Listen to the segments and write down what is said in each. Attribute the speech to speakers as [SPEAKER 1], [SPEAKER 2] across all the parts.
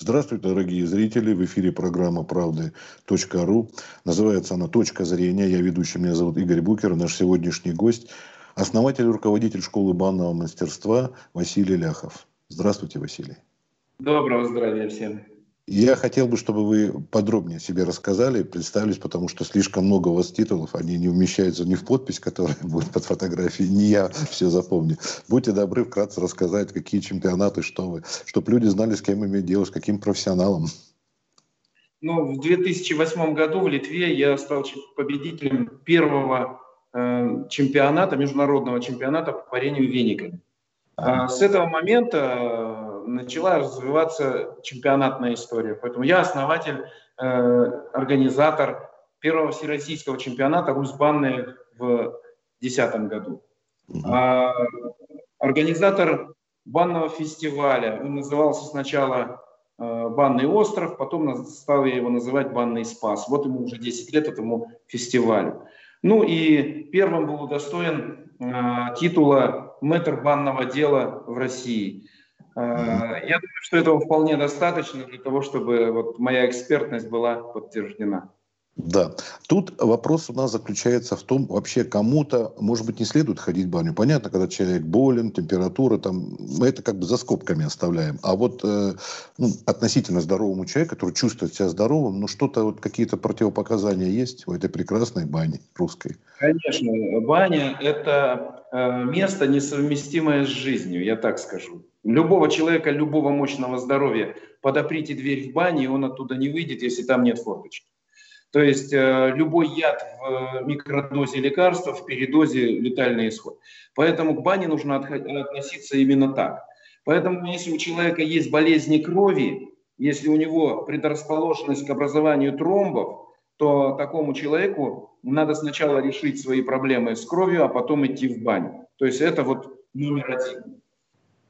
[SPEAKER 1] Здравствуйте, дорогие зрители. В эфире программа «Правды.ру». Называется она «Точка зрения». Я ведущий, меня зовут Игорь Букер. Наш сегодняшний гость – основатель и руководитель школы банного мастерства Василий Ляхов. Здравствуйте, Василий.
[SPEAKER 2] Доброго здравия всем.
[SPEAKER 1] Я хотел бы, чтобы вы подробнее себе рассказали, представились, потому что слишком много у вас титулов, они не умещаются ни в подпись, которая будет под фотографией, не я все запомню. Будьте добры вкратце рассказать, какие чемпионаты, что вы, чтобы люди знали, с кем иметь дело, с каким профессионалом.
[SPEAKER 2] Ну, в 2008 году в Литве я стал победителем первого э, чемпионата, международного чемпионата по парению вениками. А с этого момента начала развиваться чемпионатная история. Поэтому я основатель, э, организатор первого всероссийского чемпионата Русбанны в 2010 году. А, организатор банного фестиваля. Он назывался сначала э, Банный остров, потом стал я его называть Банный спас. Вот ему уже 10 лет этому фестивалю. Ну и первым был удостоен э, титула мэтр банного дела в России. Э, я думаю, что этого вполне достаточно для того, чтобы вот моя экспертность была подтверждена.
[SPEAKER 1] Да. Тут вопрос у нас заключается в том, вообще кому-то, может быть, не следует ходить в баню. Понятно, когда человек болен, температура, там, мы это как бы за скобками оставляем. А вот э, ну, относительно здоровому человеку, который чувствует себя здоровым, ну что-то, вот какие-то противопоказания есть у этой прекрасной бани русской?
[SPEAKER 2] Конечно. Баня – это э, место, несовместимое с жизнью, я так скажу. Любого человека, любого мощного здоровья подоприте дверь в бане, и он оттуда не выйдет, если там нет форточки. То есть э, любой яд в микродозе лекарства, в передозе летальный исход. Поэтому к бане нужно относиться именно так. Поэтому если у человека есть болезни крови, если у него предрасположенность к образованию тромбов, то такому человеку надо сначала решить свои проблемы с кровью, а потом идти в баню. То есть это вот номер один.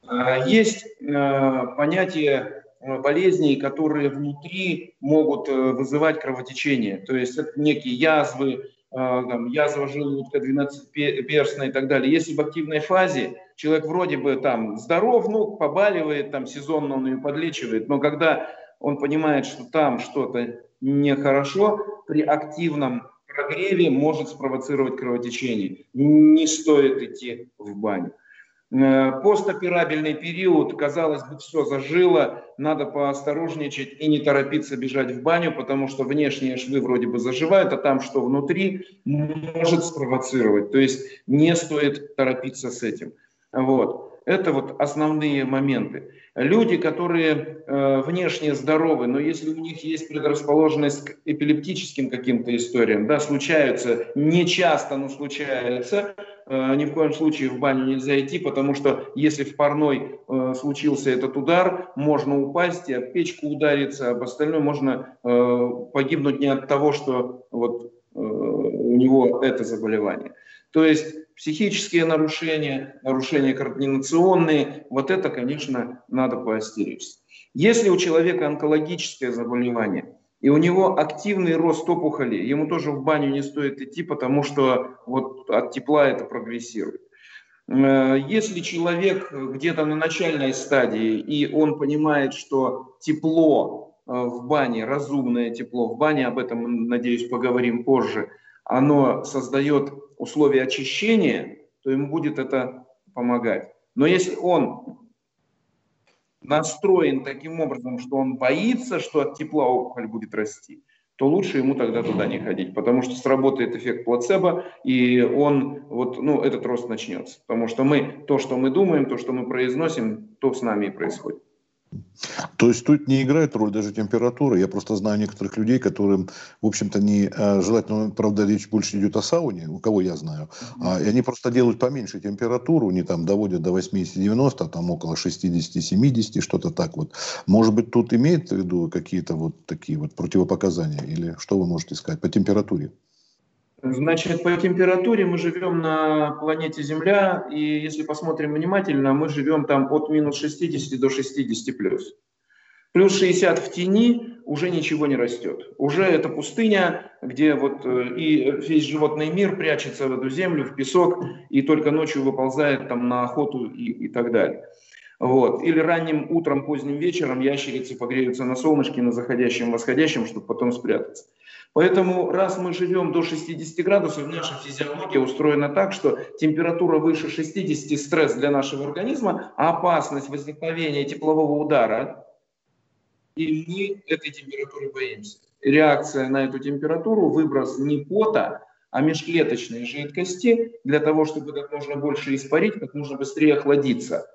[SPEAKER 2] А, есть э, понятие э, болезней, которые внутри могут э, вызывать кровотечение. То есть это некие язвы, там, язва желудка, 12-перстная и так далее. Если в активной фазе человек вроде бы там здоров, ну, побаливает, там сезонно он ее подлечивает, но когда он понимает, что там что-то нехорошо, при активном прогреве может спровоцировать кровотечение. Не стоит идти в баню. Э, постоперабельный период, казалось бы, все зажило, надо поосторожничать и не торопиться бежать в баню, потому что внешние швы вроде бы заживают, а там что внутри может спровоцировать. То есть не стоит торопиться с этим. Вот. Это вот основные моменты. Люди, которые э, внешне здоровы, но если у них есть предрасположенность к эпилептическим каким-то историям, да, случаются, не часто, но случается, э, ни в коем случае в баню нельзя идти, потому что если в парной э, случился этот удар, можно упасть и об печку удариться, об остальное можно э, погибнуть не от того, что вот э, у него это заболевание. То есть психические нарушения, нарушения координационные, вот это, конечно, надо поостеречься. Если у человека онкологическое заболевание, и у него активный рост опухоли, ему тоже в баню не стоит идти, потому что вот от тепла это прогрессирует. Э, если человек где-то на начальной стадии, и он понимает, что тепло э, в бане, разумное тепло в бане, об этом, надеюсь, поговорим позже, оно создает условия очищения, то ему будет это помогать. Но если он настроен таким образом, что он боится, что от тепла опухоль будет расти, то лучше ему тогда туда не ходить, потому что сработает эффект плацебо, и он, вот, ну, этот рост начнется. Потому что мы, то, что мы думаем, то, что мы произносим, то с нами и происходит.
[SPEAKER 1] То есть тут не играет роль даже температура. Я просто знаю некоторых людей, которым, в общем-то, не э, желательно, правда, речь больше идет о сауне, у кого я знаю, mm-hmm. а, и они просто делают поменьше температуру, не там доводят до 80-90, а там около 60-70, что-то так вот. Может быть, тут имеет в виду какие-то вот такие вот противопоказания, или что вы можете сказать по температуре?
[SPEAKER 2] Значит, по температуре мы живем на планете Земля, и если посмотрим внимательно, мы живем там от минус 60 до 60 плюс. Плюс 60 в тени уже ничего не растет. Уже это пустыня, где вот э, и весь животный мир прячется в эту землю, в песок, и только ночью выползает там на охоту и, и так далее. Вот. Или ранним утром, поздним вечером ящерицы погреются на солнышке, на заходящем, восходящем, чтобы потом спрятаться. Поэтому раз мы живем до 60 градусов, наша физиология устроена так, что температура выше 60 – стресс для нашего организма, а опасность возникновения теплового удара, и мы этой температуры боимся. Реакция на эту температуру – выброс не пота, а межклеточной жидкости для того, чтобы как можно больше испарить, как можно быстрее охладиться.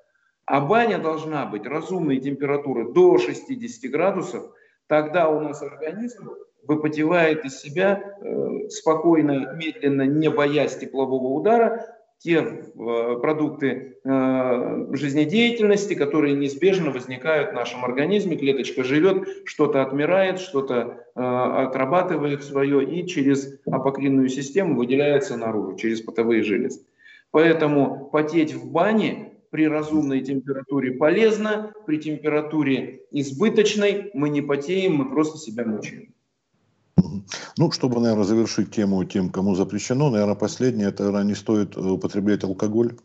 [SPEAKER 2] А баня должна быть разумной температуры до 60 градусов, тогда у нас организм выпотевает из себя э, спокойно, медленно, не боясь теплового удара, те э, продукты э, жизнедеятельности, которые неизбежно возникают в нашем организме. Клеточка живет, что-то отмирает, что-то отрабатывает свое и через апокринную систему выделяется наружу, через потовые железы. Поэтому потеть в бане при разумной температуре полезно, при температуре избыточной мы не потеем, мы просто себя мучаем.
[SPEAKER 1] Ну, чтобы, наверное, завершить тему тем, кому запрещено, наверное, последнее, это, наверное, не стоит э, употреблять алкоголь?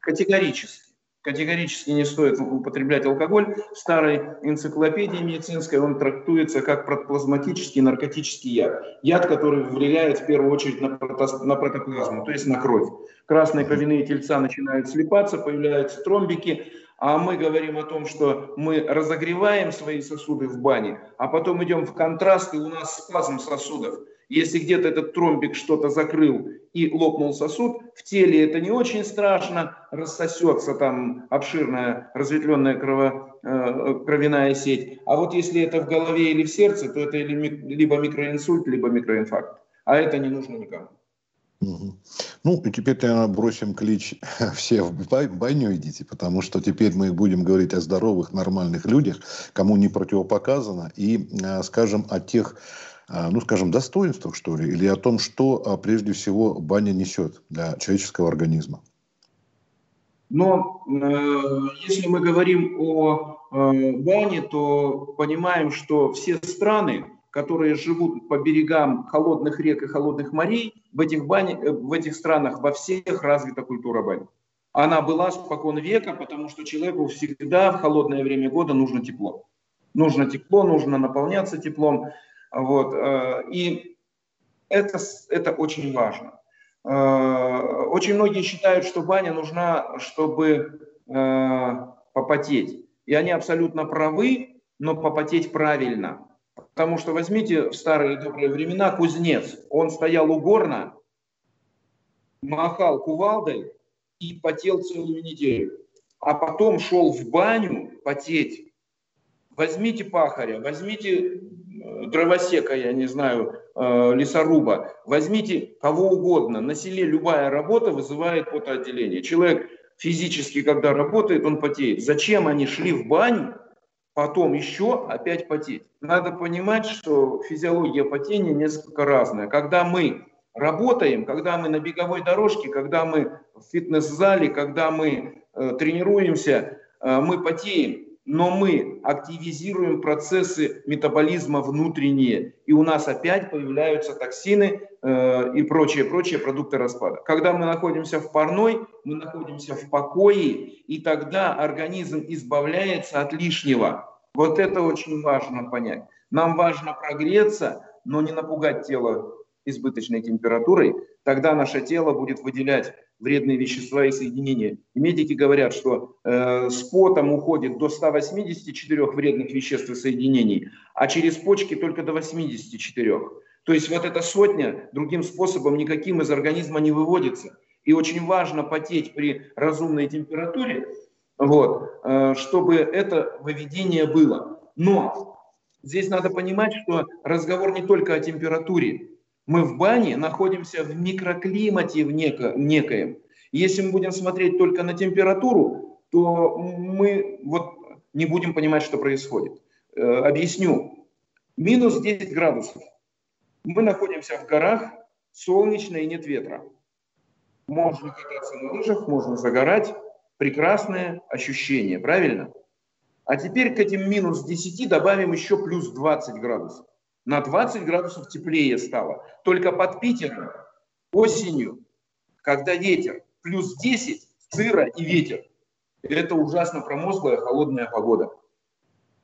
[SPEAKER 2] Категорически. Категорически не стоит употреблять алкоголь. В старой энциклопедии медицинской он трактуется как протоплазматический наркотический яд. Яд, который влияет в первую очередь на, прото, на протоплазму, то есть на кровь. Красные кровяные тельца начинают слипаться, появляются тромбики, а мы говорим о том, что мы разогреваем свои сосуды в бане, а потом идем в контраст, и у нас спазм сосудов. Если где-то этот тромбик что-то закрыл и лопнул сосуд, в теле это не очень страшно, рассосется там обширная разветвленная крово, э, кровяная сеть. А вот если это в голове или в сердце, то это либо микроинсульт, либо микроинфаркт. А это не нужно никому.
[SPEAKER 1] Ну, и теперь, наверное, бросим клич все в баню идите, потому что теперь мы будем говорить о здоровых, нормальных людях, кому не противопоказано, и э, скажем о тех, э, ну, скажем, достоинствах, что ли, или о том, что э, прежде всего баня несет для человеческого организма.
[SPEAKER 2] Но э, если мы говорим о э, бане, то понимаем, что все страны, которые живут по берегам холодных рек и холодных морей, в этих, бане, э, в этих странах во всех развита культура бани. Она была спокон века, потому что человеку всегда в холодное время года нужно тепло. Нужно тепло, нужно наполняться теплом. Вот. Э, и это, это очень важно. Э, очень многие считают, что баня нужна, чтобы попотеть. И они абсолютно правы, но попотеть правильно – Потому что возьмите в старые добрые времена кузнец. Он стоял у горна, махал кувалдой и потел целую неделю. А потом шел в баню потеть. Возьмите пахаря, возьмите э, дровосека, я не знаю, э, лесоруба, возьмите кого угодно. На селе любая работа вызывает потоотделение. Человек физически, когда работает, он потеет. Зачем они шли в баню, потом еще опять потеть. Надо понимать, что физиология потения несколько разная. Когда мы работаем, когда мы на беговой дорожке, когда мы в фитнес-зале, когда мы э, тренируемся, э, мы потеем но мы активизируем процессы метаболизма внутренние, и у нас опять появляются токсины э, и прочие, прочие продукты распада. Когда мы находимся в парной, мы находимся в покое, и тогда организм избавляется от лишнего. Вот это очень важно понять. Нам важно прогреться, но не напугать тело избыточной температурой, тогда наше тело будет выделять вредные вещества и соединения. И медики говорят, что э, с потом уходит до 184 вредных веществ и соединений, а через почки только до 84. То есть вот эта сотня другим способом никаким из организма не выводится. И очень важно потеть при разумной температуре, вот, э, чтобы это выведение было. Но здесь надо понимать, что разговор не только о температуре. Мы в бане находимся в микроклимате в неко, некоем. Если мы будем смотреть только на температуру, то мы вот не будем понимать, что происходит. Э, объясню. Минус 10 градусов. Мы находимся в горах, солнечно и нет ветра. Можно кататься на лыжах, можно загорать. Прекрасное ощущение, правильно? А теперь к этим минус 10 добавим еще плюс 20 градусов на 20 градусов теплее стало. Только под Питером осенью, когда ветер плюс 10, сыро и ветер. Это ужасно промозглая холодная погода.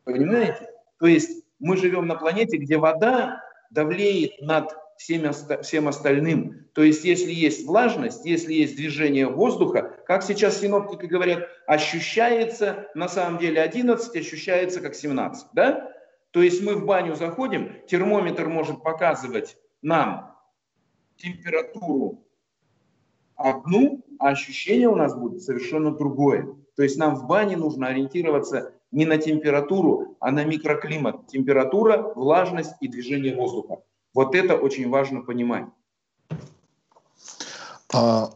[SPEAKER 2] Понимаете? То есть мы живем на планете, где вода давлеет над всем, всем остальным. То есть если есть влажность, если есть движение воздуха, как сейчас синоптики говорят, ощущается на самом деле 11, ощущается как 17. Да? То есть мы в баню заходим, термометр может показывать нам температуру одну, а ощущение у нас будет совершенно другое. То есть нам в бане нужно ориентироваться не на температуру, а на микроклимат. Температура, влажность и движение воздуха. Вот это очень важно понимать.
[SPEAKER 1] А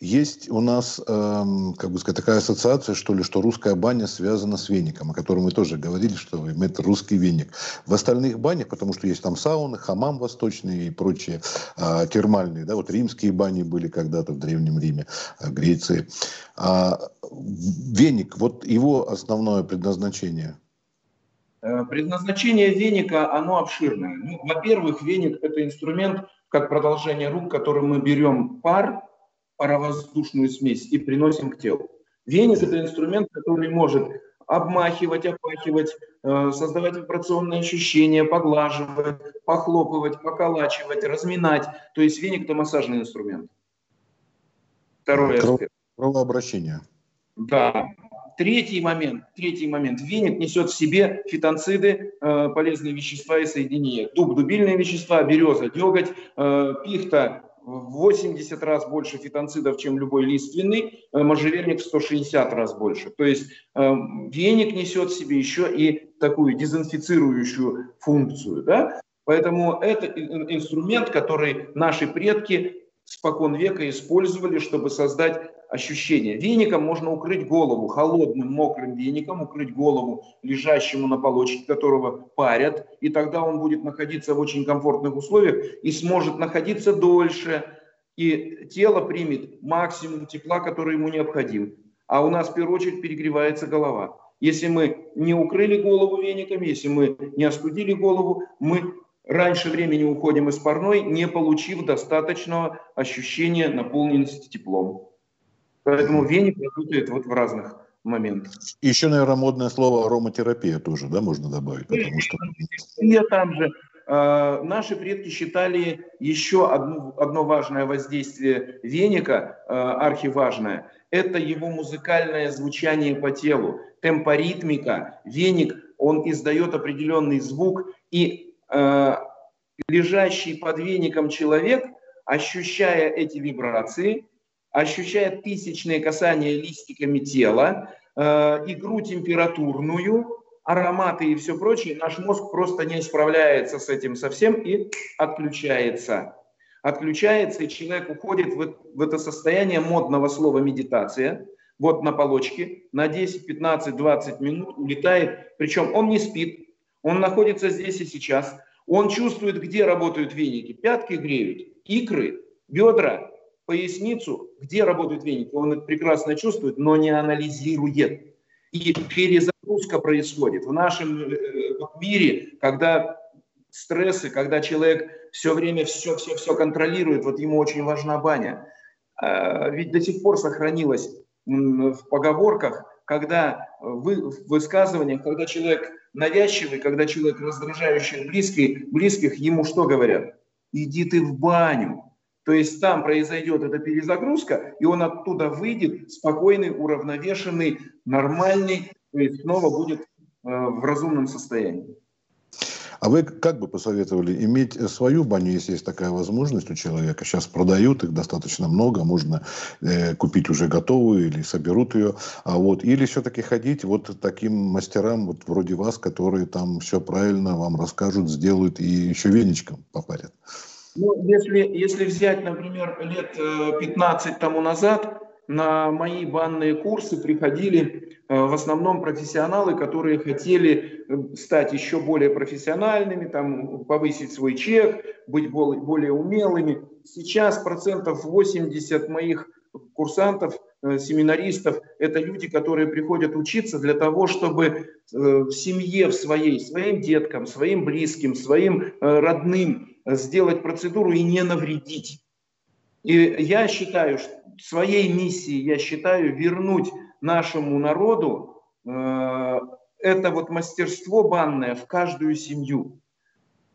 [SPEAKER 1] есть у нас, как бы сказать, такая ассоциация, что ли, что русская баня связана с веником, о котором мы тоже говорили, что это русский веник. В остальных банях, потому что есть там сауны, хамам восточный и прочие э, термальные, да, вот римские бани были когда-то в Древнем Риме, э, Греции. А веник, вот его основное предназначение –
[SPEAKER 2] Э, предназначение веника, оно обширное. Ну, во-первых, веник – это инструмент, как продолжение рук, которым мы берем пар, паровоздушную смесь и приносим к телу. Веник – это инструмент, который может обмахивать, опахивать, э, создавать вибрационные ощущения, поглаживать, похлопывать, поколачивать, разминать. То есть веник – это массажный инструмент.
[SPEAKER 1] Второй аспект. Кровообращение.
[SPEAKER 2] Да, Третий момент, третий момент. Веник несет в себе фитонциды, э, полезные вещества и соединения. Дуб – дубильные вещества, береза – деготь, э, пихта в 80 раз больше фитонцидов, чем любой лиственный, э, можжевельник в 160 раз больше. То есть э, веник несет в себе еще и такую дезинфицирующую функцию. Да? Поэтому это инструмент, который наши предки спокон века использовали, чтобы создать ощущение. Веником можно укрыть голову, холодным мокрым веником укрыть голову лежащему на полочке, которого парят, и тогда он будет находиться в очень комфортных условиях и сможет находиться дольше, и тело примет максимум тепла, который ему необходим. А у нас в первую очередь перегревается голова. Если мы не укрыли голову веником, если мы не остудили голову, мы раньше времени уходим из парной, не получив достаточного ощущения наполненности теплом. Поэтому веник работает вот в разных моментах.
[SPEAKER 1] Еще, наверное, модное слово ароматерапия тоже, да, можно добавить? Потому что...
[SPEAKER 2] И там же. Э, наши предки считали еще одно, одно важное воздействие веника, э, архиважное, это его музыкальное звучание по телу, темпоритмика. Веник, он издает определенный звук, и э, лежащий под веником человек, ощущая эти вибрации, ощущая тысячные касания листиками тела, э, игру температурную, ароматы и все прочее, наш мозг просто не справляется с этим совсем и отключается. Отключается, и человек уходит в, в это состояние модного слова медитация. Вот на полочке на 10, 15, 20 минут улетает. Причем он не спит, он находится здесь и сейчас. Он чувствует, где работают веники. Пятки греют, икры, бедра, поясницу, где работают веники, он это прекрасно чувствует, но не анализирует. И перезагрузка происходит. В нашем э, мире, когда стрессы, когда человек все время все-все-все контролирует, вот ему очень важна баня. А, ведь до сих пор сохранилось в поговорках, когда вы, в высказываниях, когда человек навязчивый, когда человек раздражающий близких, близких, ему что говорят? Иди ты в баню, то есть там произойдет эта перезагрузка, и он оттуда выйдет спокойный, уравновешенный, нормальный, то есть снова будет э, в разумном состоянии.
[SPEAKER 1] А вы как бы посоветовали иметь свою баню, если есть такая возможность у человека? Сейчас продают их достаточно много, можно э, купить уже готовую или соберут ее. А вот, или все-таки ходить вот таким мастерам, вот вроде вас, которые там все правильно вам расскажут, сделают и еще веничком попарят.
[SPEAKER 2] Ну, если, если взять, например, лет 15 э, тому назад, на мои банные курсы приходили э, в основном профессионалы, которые хотели э, стать еще более профессиональными, там, повысить свой чек, быть более умелыми. Сейчас процентов 80 моих курсантов, семинаристов, это люди, которые приходят учиться для того, чтобы в семье в своей, своим деткам, своим близким, своим родным сделать процедуру и не навредить. И я считаю, что своей миссией я считаю вернуть нашему народу э, это вот мастерство банное в каждую семью.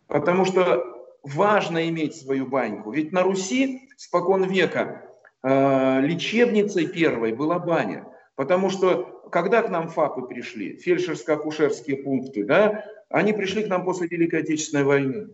[SPEAKER 2] Потому что важно иметь свою баньку. Ведь на Руси спокон века э, лечебницей первой была баня. Потому что когда к нам ФАПы пришли, фельдшерско-акушерские пункты, да, они пришли к нам после Великой Отечественной войны.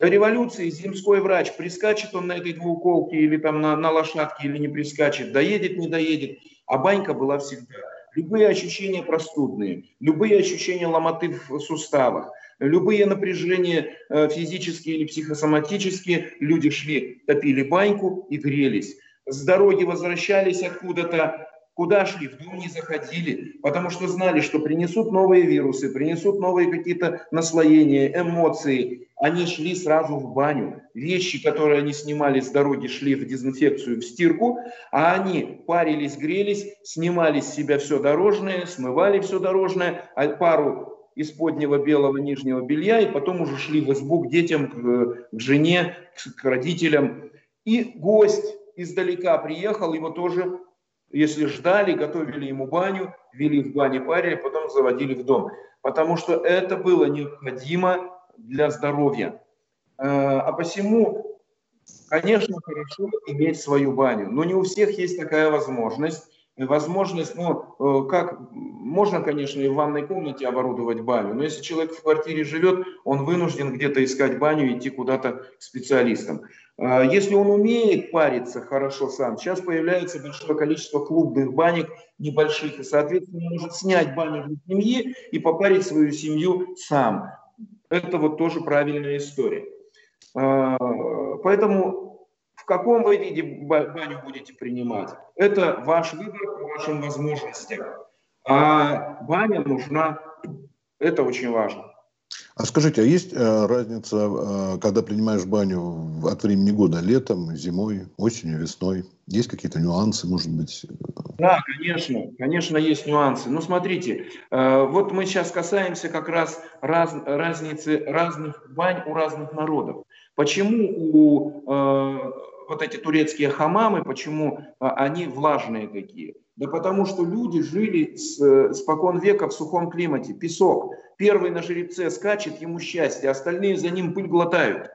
[SPEAKER 2] Революции земской врач, прискачет он на этой двуколке или там на, на лошадке или не прискачет, доедет, не доедет. А банька была всегда. Любые ощущения простудные, любые ощущения ломоты в суставах, любые напряжения э, физические или психосоматические, люди шли, топили баньку и грелись. С дороги возвращались откуда-то, Куда шли? В дом не заходили, потому что знали, что принесут новые вирусы, принесут новые какие-то наслоения, эмоции. Они шли сразу в баню. Вещи, которые они снимали с дороги, шли в дезинфекцию, в стирку, а они парились, грелись, снимали с себя все дорожное, смывали все дорожное, а пару из поднего белого нижнего белья, и потом уже шли в избу к детям, к, к жене, к, к родителям. И гость издалека приехал, его тоже если ждали, готовили ему баню, вели в бане парили, потом заводили в дом. Потому что это было необходимо для здоровья. Э, а посему, конечно, хорошо иметь свою баню, но не у всех есть такая возможность возможность, ну, э, как, можно, конечно, и в ванной комнате оборудовать баню, но если человек в квартире живет, он вынужден где-то искать баню и идти куда-то к специалистам. А если он умеет париться хорошо сам, сейчас появляется большое количество клубных банек небольших, и, соответственно, он может снять баню для семьи и попарить свою семью сам. Это вот тоже правильная история. А, поэтому в каком вы виде баню будете принимать, это ваш выбор по вашим возможностям. А баня нужна, это очень важно.
[SPEAKER 1] А скажите, а есть э, разница, э, когда принимаешь баню от времени года, летом, зимой, осенью, весной? Есть какие-то нюансы, может быть?
[SPEAKER 2] Да, конечно, конечно, есть нюансы. Ну, смотрите, э, вот мы сейчас касаемся как раз раз, разницы разных бань у разных народов. Почему у э, вот эти турецкие хамамы, почему э, они влажные такие? Да потому что люди жили с, спокон века в сухом климате, песок. Первый на жеребце скачет, ему счастье, остальные за ним пыль глотают.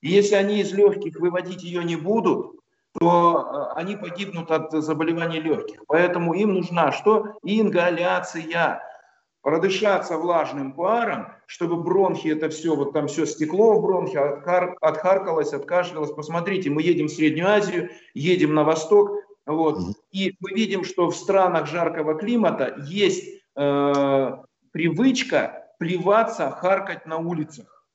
[SPEAKER 2] И если они из легких выводить ее не будут, то э, они погибнут от заболеваний легких. Поэтому им нужна что? Ингаляция продышаться влажным паром, чтобы бронхи, это все, вот там все стекло в бронхе, отхар, отхаркалось, откашлялось. Посмотрите, мы едем в Среднюю Азию, едем на восток, вот, и мы видим, что в странах жаркого климата есть э, привычка плеваться, харкать на улицах.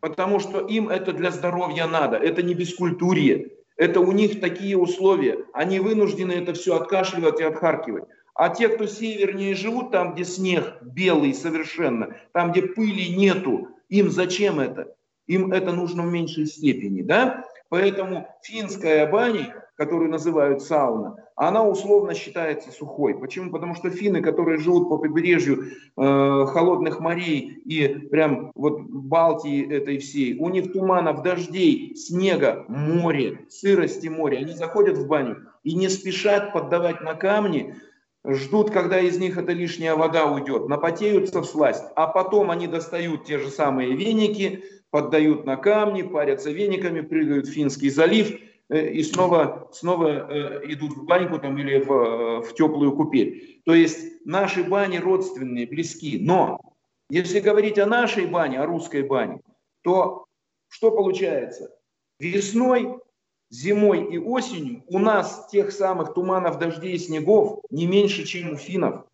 [SPEAKER 2] Потому что им это для здоровья надо, это не бескультурье, это у них такие условия. Они вынуждены это все откашливать и отхаркивать. А те, кто севернее живут, там, где снег белый совершенно, там, где пыли нету, им зачем это? Им это нужно в меньшей степени, да? Поэтому финская баня, которую называют сауна, она условно считается сухой. Почему? Потому что финны, которые живут по побережью э, холодных морей и прям вот Балтии этой всей, у них туманов, дождей, снега, море, сырости моря, они заходят в баню и не спешат поддавать на камни, ждут, когда из них эта лишняя вода уйдет, напотеются в сласть, а потом они достают те же самые веники, поддают на камни, парятся вениками, прыгают в Финский залив э, и снова, снова э, идут в баньку там, или в, э, в теплую купель. То есть наши бани родственные, близки. Но если говорить о нашей бане, о русской бане, то что получается? Весной зимой и осенью у нас тех самых туманов, дождей и снегов не меньше, чем у финнов.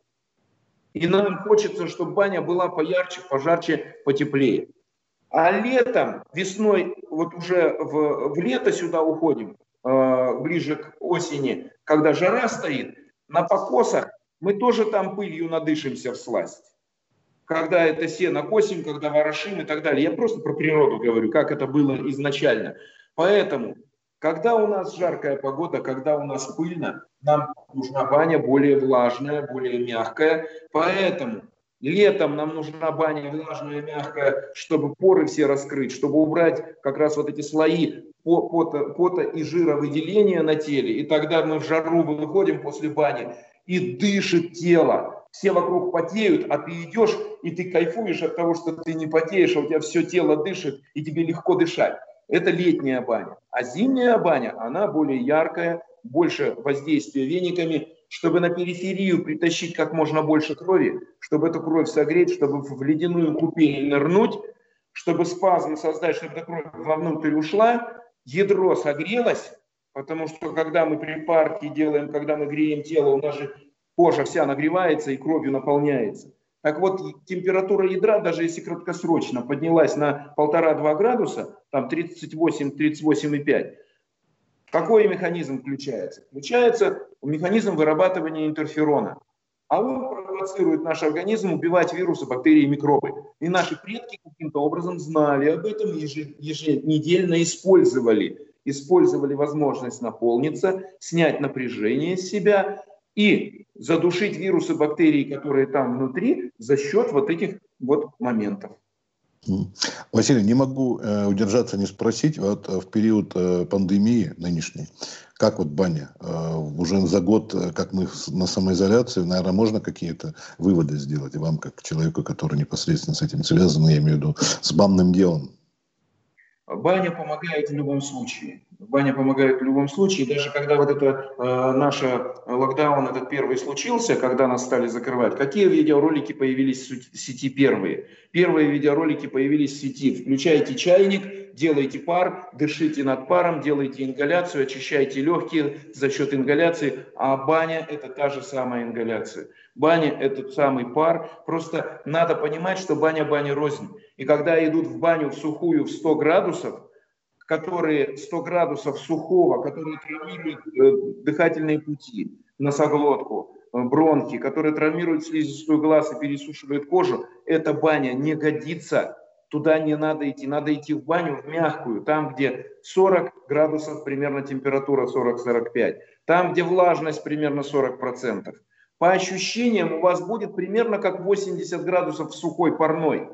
[SPEAKER 2] И нам хочется, чтобы баня была поярче, пожарче, потеплее. А летом, весной, вот уже в, в лето сюда уходим, э, ближе к осени, когда жара стоит, на покосах мы тоже там пылью надышимся в сласть. Когда это сено косим, когда ворошим и так далее. Я просто про природу говорю, как это было изначально. Поэтому когда у нас жаркая погода, когда у нас пыльно, нам нужна баня более влажная, более мягкая. Поэтому летом нам нужна баня влажная, мягкая, чтобы поры все раскрыть, чтобы убрать как раз вот эти слои пота, пота и жира выделения на теле. И тогда мы в жару выходим после бани и дышит тело. Все вокруг потеют, а ты идешь, и ты кайфуешь от того, что ты не потеешь, а у тебя все тело дышит, и тебе легко дышать. Это летняя баня. А зимняя баня, она более яркая, больше воздействия вениками, чтобы на периферию притащить как можно больше крови, чтобы эту кровь согреть, чтобы в ледяную купель нырнуть, чтобы спазм создать, чтобы эта кровь вовнутрь ушла, ядро согрелось, потому что когда мы припарки делаем, когда мы греем тело, у нас же кожа вся нагревается и кровью наполняется. Так вот, температура ядра, даже если краткосрочно поднялась на 1,5-2 градуса, там 38-38,5, какой механизм включается? Включается механизм вырабатывания интерферона. А он провоцирует наш организм убивать вирусы, бактерии микробы. И наши предки каким-то образом знали об этом, еженедельно использовали. Использовали возможность наполниться, снять напряжение с себя и задушить вирусы, бактерии, которые там внутри, за счет вот этих вот моментов.
[SPEAKER 1] Василий, не могу э, удержаться не спросить, вот э, в период э, пандемии нынешней, как вот баня, уже за год, как мы на самоизоляции, наверное, можно какие-то выводы сделать вам, как человеку, который непосредственно с этим связан, я имею в виду, с банным делом?
[SPEAKER 2] Баня помогает в любом случае. Баня помогает в любом случае. Даже когда вот это э, наш локдаун, этот первый случился, когда нас стали закрывать, какие видеоролики появились в сети первые? Первые видеоролики появились в сети. Включайте чайник, делайте пар, дышите над паром, делайте ингаляцию, очищайте легкие за счет ингаляции. А баня – это та же самая ингаляция. Баня – это самый пар. Просто надо понимать, что баня баня рознь. И когда идут в баню в сухую в 100 градусов, которые 100 градусов сухого, которые травмируют э, дыхательные пути, носоглотку, э, бронхи, которые травмируют слизистую глаз и пересушивают кожу, эта баня не годится. Туда не надо идти, надо идти в баню в мягкую, там, где 40 градусов примерно температура, 40-45, там, где влажность примерно 40%. По ощущениям у вас будет примерно как 80 градусов в сухой парной.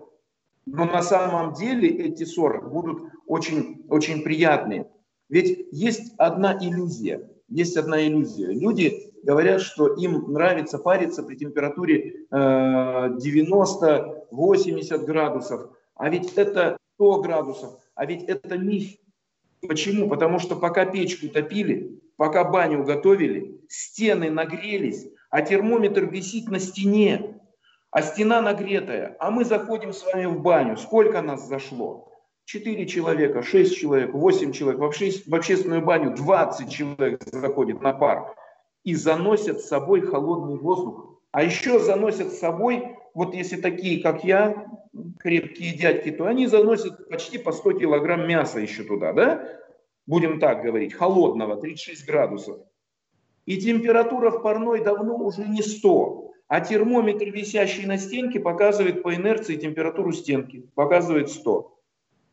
[SPEAKER 2] Но на самом деле эти 40 будут очень, очень приятные. Ведь есть одна иллюзия. Есть одна иллюзия. Люди говорят, что им нравится париться при температуре 90-80 э, градусов. А ведь это 100 градусов. А ведь это миф. Почему? Потому что пока печку топили, пока баню готовили, стены нагрелись, а термометр висит на стене а стена нагретая, а мы заходим с вами в баню. Сколько нас зашло? Четыре человека, шесть человек, восемь человек. Вообще в общественную баню 20 человек заходит на пар и заносят с собой холодный воздух. А еще заносят с собой, вот если такие, как я, крепкие дядьки, то они заносят почти по 100 килограмм мяса еще туда, да? Будем так говорить, холодного, 36 градусов. И температура в парной давно уже не 100, а термометр, висящий на стенке, показывает по инерции температуру стенки, показывает 100.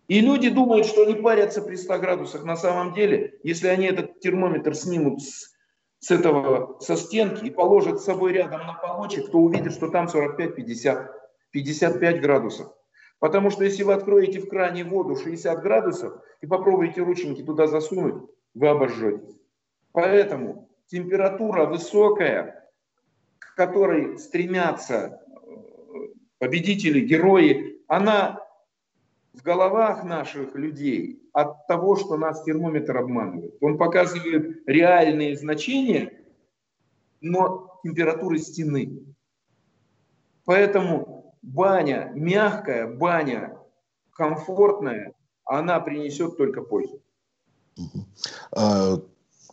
[SPEAKER 2] И люди думают, что они парятся при 100 градусах. На самом деле, если они этот термометр снимут с, с этого, со стенки и положат с собой рядом на полочек, то увидят, что там 45-50, 55 градусов. Потому что если вы откроете в кране воду 60 градусов и попробуете рученьки туда засунуть, вы обожжетесь. Поэтому температура высокая, которой стремятся э, победители, герои, она в головах наших людей от того, что нас термометр обманывает. Он показывает реальные значения, но температуры стены. Поэтому баня мягкая, баня комфортная, она принесет только пользу.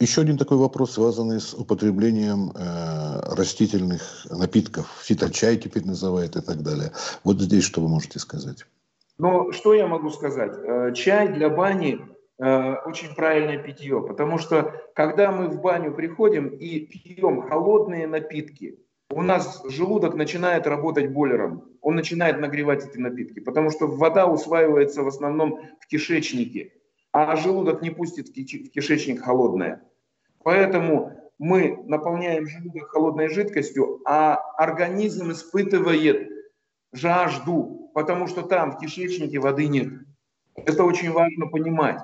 [SPEAKER 1] Еще один такой вопрос, связанный с употреблением э, растительных напитков. Фиточай теперь называют и так далее. Вот здесь что вы можете сказать?
[SPEAKER 2] Ну, что я могу сказать? Э, чай для бани э, очень правильное питье, потому что когда мы в баню приходим и пьем холодные напитки, у нас желудок начинает работать бойлером, он начинает нагревать эти напитки, потому что вода усваивается в основном в кишечнике, а желудок не пустит в кишечник холодное. Поэтому мы наполняем желудок холодной жидкостью, а организм испытывает жажду, потому что там в кишечнике воды нет. Это очень важно понимать.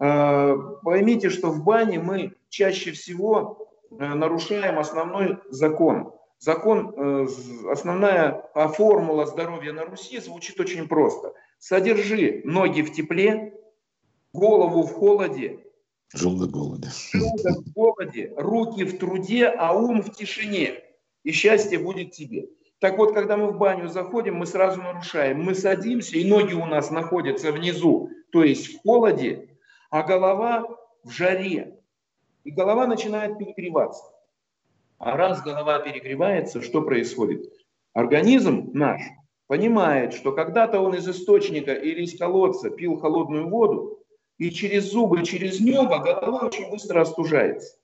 [SPEAKER 2] Э, поймите, что в бане мы чаще всего нарушаем основной закон. Закон, э, основная а формула здоровья на Руси звучит очень просто. Содержи ноги в тепле, голову в холоде,
[SPEAKER 1] желудок в голоде,
[SPEAKER 2] желудок в голоде, руки в труде, а ум в тишине. И счастье будет тебе. Так вот, когда мы в баню заходим, мы сразу нарушаем. Мы садимся, и ноги у нас находятся внизу, то есть в холоде, а голова в жаре. И голова начинает перегреваться. А раз голова перегревается, что происходит? Организм наш понимает, что когда-то он из источника или из колодца пил холодную воду, и через зубы, через небо голова очень быстро остужается.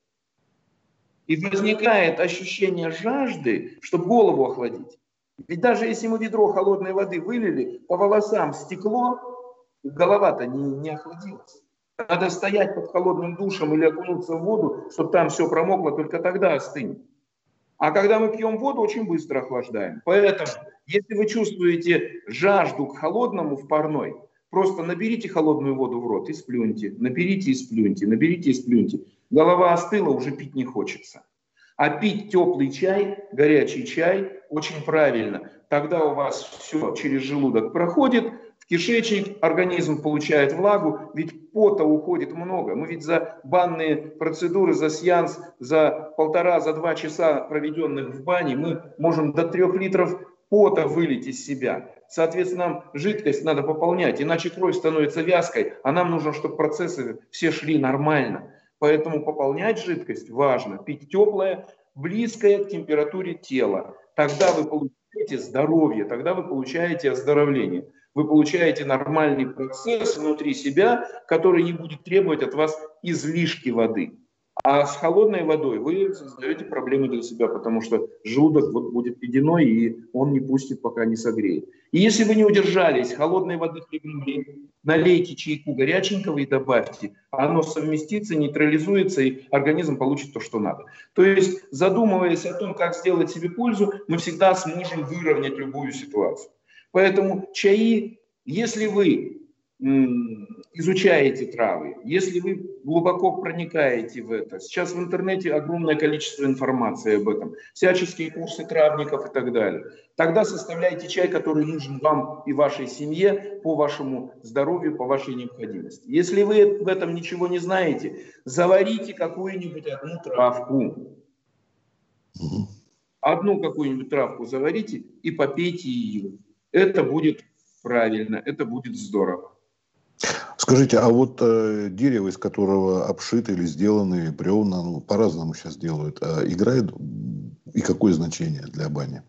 [SPEAKER 2] И возникает ощущение жажды, чтобы голову охладить. Ведь даже если мы ведро холодной воды вылили, по волосам стекло, голова-то не, не охладилась. Надо стоять под холодным душем или окунуться в воду, чтобы там все промокло, только тогда остынет. А когда мы пьем воду, очень быстро охлаждаем. Поэтому, если вы чувствуете жажду к холодному в парной, просто наберите холодную воду в рот и сплюньте. Наберите и сплюньте, наберите и сплюньте. Голова остыла, уже пить не хочется. А пить теплый чай, горячий чай очень правильно. Тогда у вас все через желудок проходит, кишечник, организм получает влагу, ведь пота уходит много. Мы ведь за банные процедуры, за сеанс, за полтора, за два часа проведенных в бане, мы можем до трех литров пота вылить из себя. Соответственно, нам жидкость надо пополнять, иначе кровь становится вязкой, а нам нужно, чтобы процессы все шли нормально. Поэтому пополнять жидкость важно, пить теплое, близкое к температуре тела. Тогда вы получаете здоровье, тогда вы получаете оздоровление вы получаете нормальный процесс внутри себя, который не будет требовать от вас излишки воды. А с холодной водой вы создаете проблемы для себя, потому что желудок вот будет ледяной, и он не пустит, пока не согреет. И если вы не удержались, холодной воды хлебнули, налейте чайку горяченького и добавьте. Оно совместится, нейтрализуется, и организм получит то, что надо. То есть, задумываясь о том, как сделать себе пользу, мы всегда сможем выровнять любую ситуацию. Поэтому чаи, если вы изучаете травы, если вы глубоко проникаете в это, сейчас в интернете огромное количество информации об этом, всяческие курсы травников и так далее, тогда составляйте чай, который нужен вам и вашей семье по вашему здоровью, по вашей необходимости. Если вы в этом ничего не знаете, заварите какую-нибудь одну травку. Одну какую-нибудь травку заварите и попейте ее это будет правильно, это будет здорово.
[SPEAKER 1] Скажите, а вот э, дерево, из которого обшиты или сделаны бревна, ну, по-разному сейчас делают, э, играет и какое значение для бани?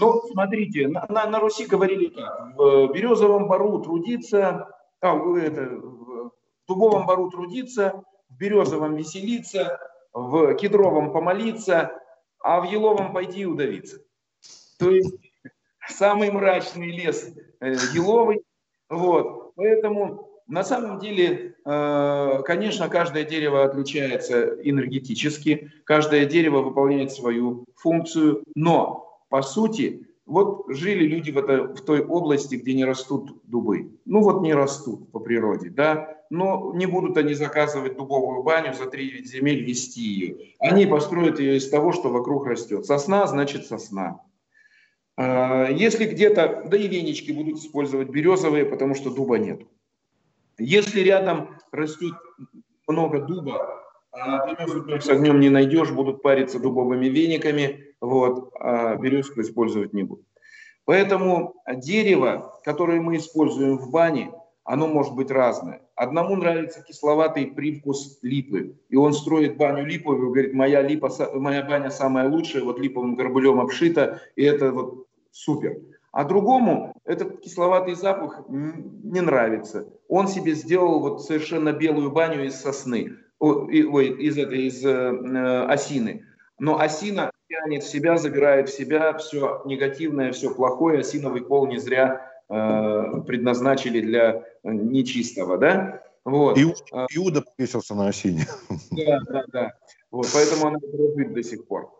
[SPEAKER 2] Ну, смотрите, на, на, на Руси говорили так, в березовом бару трудиться, а, это, в дубовом бару трудиться, в березовом веселиться, в кедровом помолиться, а в еловом пойти удавиться. То есть самый мрачный лес э, еловый. Вот. Поэтому на самом деле, э, конечно, каждое дерево отличается энергетически, каждое дерево выполняет свою функцию, но по сути вот жили люди в, это, в той области, где не растут дубы. Ну вот не растут по природе, да, но не будут они заказывать дубовую баню за три земель вести ее. Они построят ее из того, что вокруг растет. Сосна значит сосна. А, если где-то, да и венички будут использовать березовые, потому что дуба нет. Если рядом растет много дуба, а березу с огнем не найдешь, будут париться дубовыми вениками, вот, а березку использовать не будут. Поэтому дерево, которое мы используем в бане, оно может быть разное. Одному нравится кисловатый привкус липы, и он строит баню липовую, говорит, моя, липа, моя баня самая лучшая, вот липовым горбылем обшита, и это вот супер. А другому этот кисловатый запах не нравится. Он себе сделал вот совершенно белую баню из сосны, ой, из этой, из э, осины. Но осина тянет в себя, забирает в себя все негативное, все плохое. Осиновый пол не зря э, предназначили для нечистого, да?
[SPEAKER 1] Вот. И, Иуда повесился на осине.
[SPEAKER 2] Да, да, да. Вот, поэтому она дрожит до сих пор.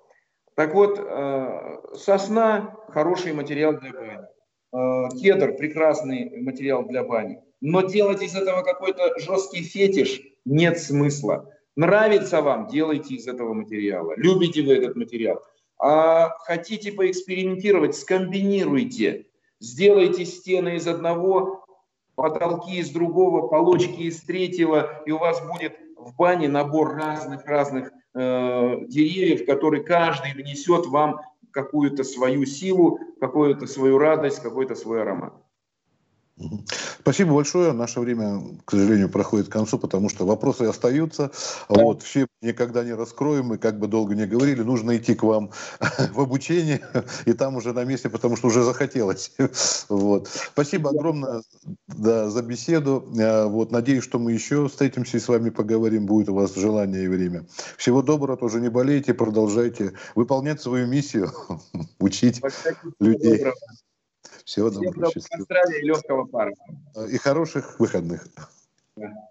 [SPEAKER 2] Так вот, э, сосна – хороший материал для бани. Э, кедр – прекрасный материал для бани. Но делать из этого какой-то жесткий фетиш нет смысла. Нравится вам, делайте из этого материала. Любите вы этот материал. А хотите поэкспериментировать, скомбинируйте. Сделайте стены из одного, потолки из другого, полочки из третьего, и у вас будет в бане набор разных-разных э, деревьев, который каждый внесет вам какую-то свою силу, какую-то свою радость, какой-то свой аромат.
[SPEAKER 1] Спасибо большое. Наше время, к сожалению, проходит к концу, потому что вопросы остаются. Вот, все никогда не раскроем, мы как бы долго не говорили, нужно идти к вам в обучение, и там уже на месте, потому что уже захотелось. Вот. Спасибо огромное да, за беседу. А, вот, надеюсь, что мы еще встретимся и с вами поговорим, будет у вас желание и время. Всего доброго, тоже не болейте, продолжайте выполнять свою миссию, учить людей. Доброго. Всего доброго. Всем доброго
[SPEAKER 2] здравия и легкого пара.
[SPEAKER 1] И хороших выходных. Да.